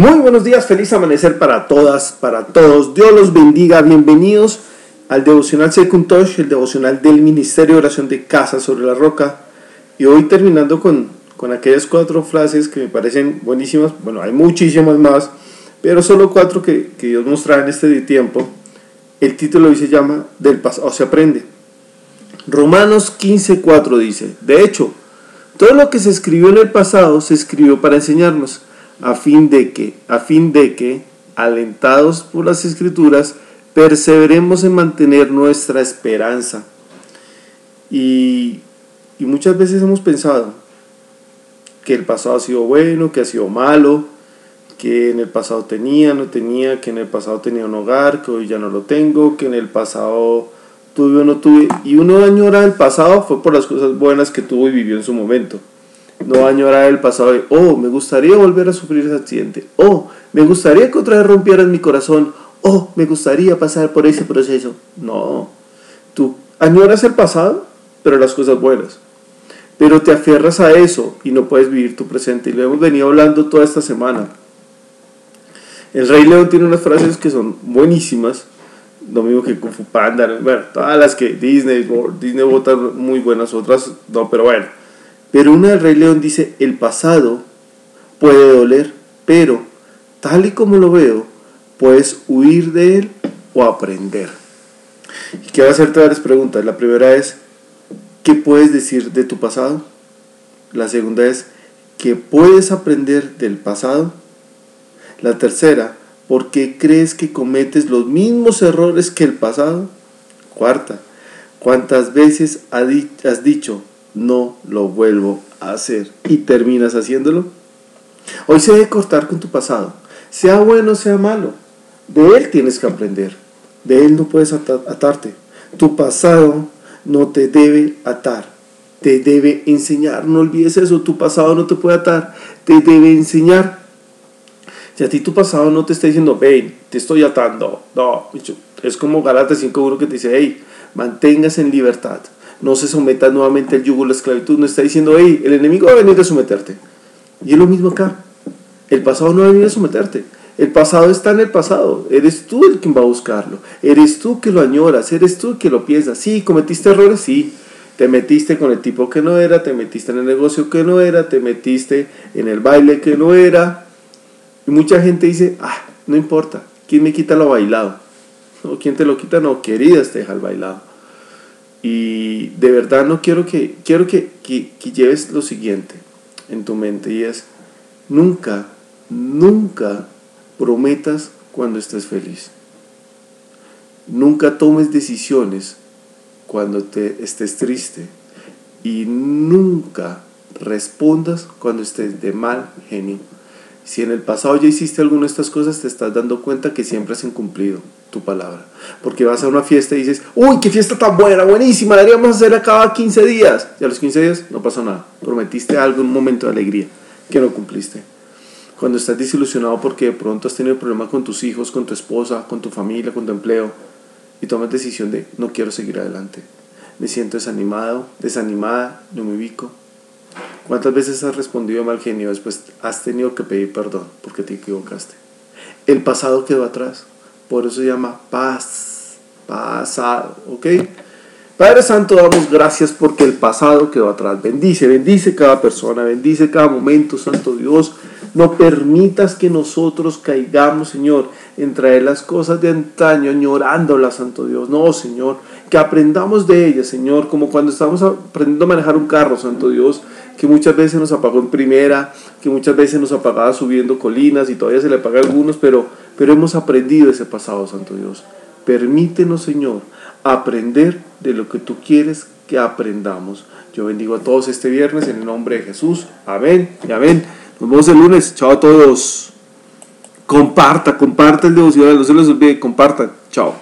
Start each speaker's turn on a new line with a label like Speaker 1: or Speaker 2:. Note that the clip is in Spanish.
Speaker 1: Muy buenos días, feliz amanecer para todas, para todos. Dios los bendiga, bienvenidos al devocional Second el devocional del Ministerio de Oración de Casa sobre la Roca. Y hoy terminando con, con aquellas cuatro frases que me parecen buenísimas. Bueno, hay muchísimas más, pero solo cuatro que, que Dios nos en este tiempo. El título hoy se llama Del pasado se aprende. Romanos 15:4 dice, de hecho, todo lo que se escribió en el pasado se escribió para enseñarnos a fin de que, a fin de que, alentados por las escrituras, perseveremos en mantener nuestra esperanza. Y, y muchas veces hemos pensado que el pasado ha sido bueno, que ha sido malo, que en el pasado tenía, no tenía, que en el pasado tenía un hogar, que hoy ya no lo tengo, que en el pasado tuve o no tuve. Y uno añora el pasado fue por las cosas buenas que tuvo y vivió en su momento no añorar el pasado de, oh, me gustaría volver a sufrir ese accidente, oh, me gustaría que otra vez rompieran mi corazón, oh, me gustaría pasar por ese proceso. No, tú añoras el pasado, pero las cosas buenas. Pero te aferras a eso y no puedes vivir tu presente. Y lo hemos venido hablando toda esta semana. El Rey León tiene unas frases que son buenísimas. Lo mismo que Kung Fu Panda. Todas las que Disney, Disney vota muy buenas, otras no, pero bueno pero una del Rey León dice, el pasado puede doler, pero tal y como lo veo, puedes huir de él o aprender. Y quiero hacerte varias preguntas. La primera es, ¿qué puedes decir de tu pasado? La segunda es, ¿qué puedes aprender del pasado? La tercera, ¿por qué crees que cometes los mismos errores que el pasado? Cuarta, ¿cuántas veces has dicho, no lo vuelvo a hacer y terminas haciéndolo. Hoy se debe cortar con tu pasado, sea bueno, sea malo. De él tienes que aprender, de él no puedes atarte. Tu pasado no te debe atar, te debe enseñar. No olvides eso, tu pasado no te puede atar, te debe enseñar. Si a ti tu pasado no te está diciendo, ven, te estoy atando, no, es como Galatas 5.1 que te dice, hey, manténgase en libertad no se someta nuevamente al yugo de la esclavitud, no está diciendo, hey, el enemigo va a venir a someterte. Y es lo mismo acá. El pasado no va a venir a someterte. El pasado está en el pasado. Eres tú el quien va a buscarlo. Eres tú que lo añoras. Eres tú el que lo piensas. Sí, cometiste errores, sí. Te metiste con el tipo que no era, te metiste en el negocio que no era, te metiste en el baile que no era. Y mucha gente dice, ah, no importa, ¿quién me quita lo bailado? ¿O quién te lo quita? No, queridas, te deja el bailado. Y de verdad no quiero que, quiero que, que, lleves lo siguiente en tu mente y es, nunca, nunca prometas cuando estés feliz. Nunca tomes decisiones cuando te estés triste. Y nunca respondas cuando estés de mal genio. Si en el pasado ya hiciste alguna de estas cosas, te estás dando cuenta que siempre has incumplido tu palabra. Porque vas a una fiesta y dices, uy, qué fiesta tan buena, buenísima, deberíamos hacerla cada 15 días. Y a los 15 días no pasó nada. Prometiste algo un momento de alegría que no cumpliste. Cuando estás desilusionado porque de pronto has tenido problemas con tus hijos, con tu esposa, con tu familia, con tu empleo, y tomas decisión de no quiero seguir adelante. Me siento desanimado, desanimada, no me ubico, ¿Cuántas veces has respondido mal genio después has tenido que pedir perdón porque te equivocaste? El pasado quedó atrás, por eso se llama paz, pasado, ¿ok? Padre Santo, damos gracias porque el pasado quedó atrás. Bendice, bendice cada persona, bendice cada momento, Santo Dios. No permitas que nosotros caigamos, Señor, en traer las cosas de antaño, añorándolas, Santo Dios. No, Señor, que aprendamos de ellas, Señor, como cuando estamos aprendiendo a manejar un carro, Santo Dios que muchas veces nos apagó en primera, que muchas veces nos apagaba subiendo colinas y todavía se le apaga a algunos, pero, pero hemos aprendido ese pasado, Santo Dios. Permítenos, Señor, aprender de lo que tú quieres que aprendamos. Yo bendigo a todos este viernes en el nombre de Jesús. Amén y amén. Nos vemos el lunes. Chao a todos. Comparta, comparta el devocional. No se les olvide, compartan. Chao.